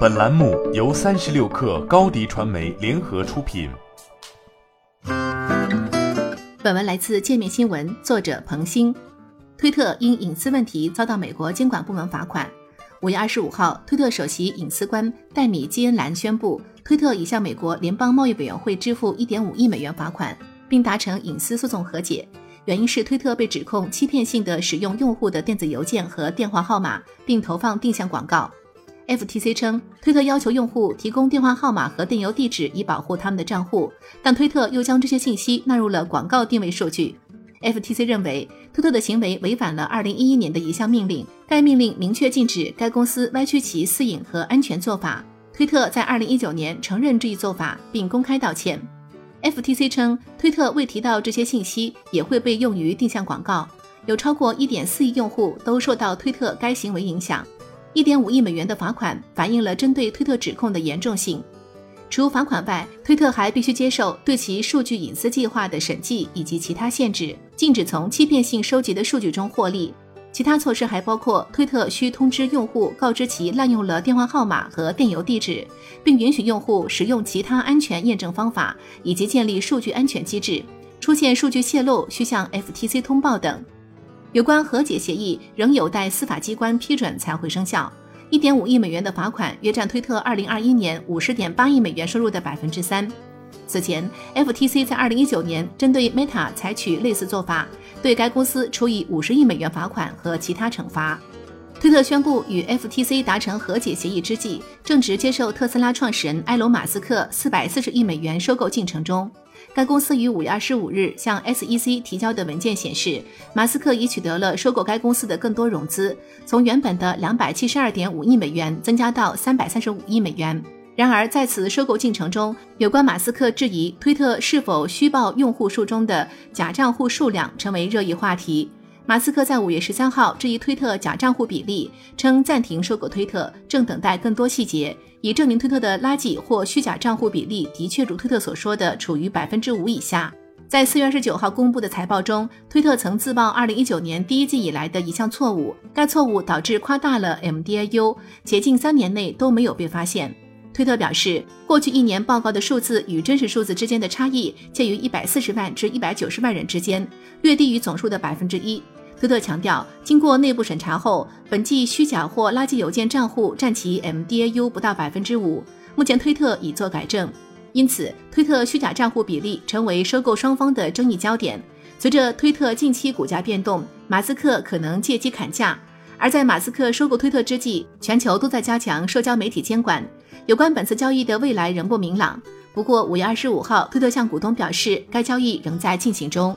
本栏目由三十六氪高低传媒联合出品。本文来自界面新闻，作者彭鑫。推特因隐私问题遭到美国监管部门罚款。五月二十五号，推特首席隐私官戴米·基恩兰宣布，推特已向美国联邦贸易委员会支付一点五亿美元罚款，并达成隐私诉讼和解。原因是推特被指控欺骗性的使用用户的电子邮件和电话号码，并投放定向广告。FTC 称，推特要求用户提供电话号码和电邮地址以保护他们的账户，但推特又将这些信息纳入了广告定位数据。FTC 认为，推特的行为违反了2011年的一项命令，该命令明确禁止该公司歪曲其私隐和安全做法。推特在2019年承认这一做法，并公开道歉。FTC 称，推特未提到这些信息也会被用于定向广告。有超过1.4亿用户都受到推特该行为影响。1.5亿美元的罚款反映了针对推特指控的严重性。除罚款外，推特还必须接受对其数据隐私计划的审计以及其他限制，禁止从欺骗性收集的数据中获利。其他措施还包括，推特需通知用户告知其滥用了电话号码和电邮地址，并允许用户使用其他安全验证方法，以及建立数据安全机制。出现数据泄露需向 FTC 通报等。有关和解协议仍有待司法机关批准才会生效。一点五亿美元的罚款约占推特二零二一年五十点八亿美元收入的百分之三。此前，FTC 在二零一九年针对 Meta 采取类似做法。对该公司处以五十亿美元罚款和其他惩罚。推特宣布与 FTC 达成和解协议之际，正值接受特斯拉创始人埃隆·马斯克四百四十亿美元收购进程中。该公司于五月二十五日向 SEC 提交的文件显示，马斯克已取得了收购该公司的更多融资，从原本的两百七十二点五亿美元增加到三百三十五亿美元。然而，在此收购进程中，有关马斯克质疑推特是否虚报用户数中的假账户数量成为热议话题。马斯克在五月十三号质疑推特假账户比例，称暂停收购推特，正等待更多细节，以证明推特的垃圾或虚假账户比例的确如推特所说的处于百分之五以下。在四月二十九号公布的财报中，推特曾自曝二零一九年第一季以来的一项错误，该错误导致夸大了 MDAU，且近三年内都没有被发现。推特表示，过去一年报告的数字与真实数字之间的差异介于一百四十万至一百九十万人之间，略低于总数的百分之一。推特强调，经过内部审查后，本季虚假或垃圾邮件账户占其 MDAU 不到百分之五。目前推特已做改正，因此推特虚假账户比例成为收购双方的争议焦点。随着推特近期股价变动，马斯克可能借机砍价。而在马斯克收购推特之际，全球都在加强社交媒体监管。有关本次交易的未来仍不明朗。不过，五月二十五号，推特向股东表示，该交易仍在进行中。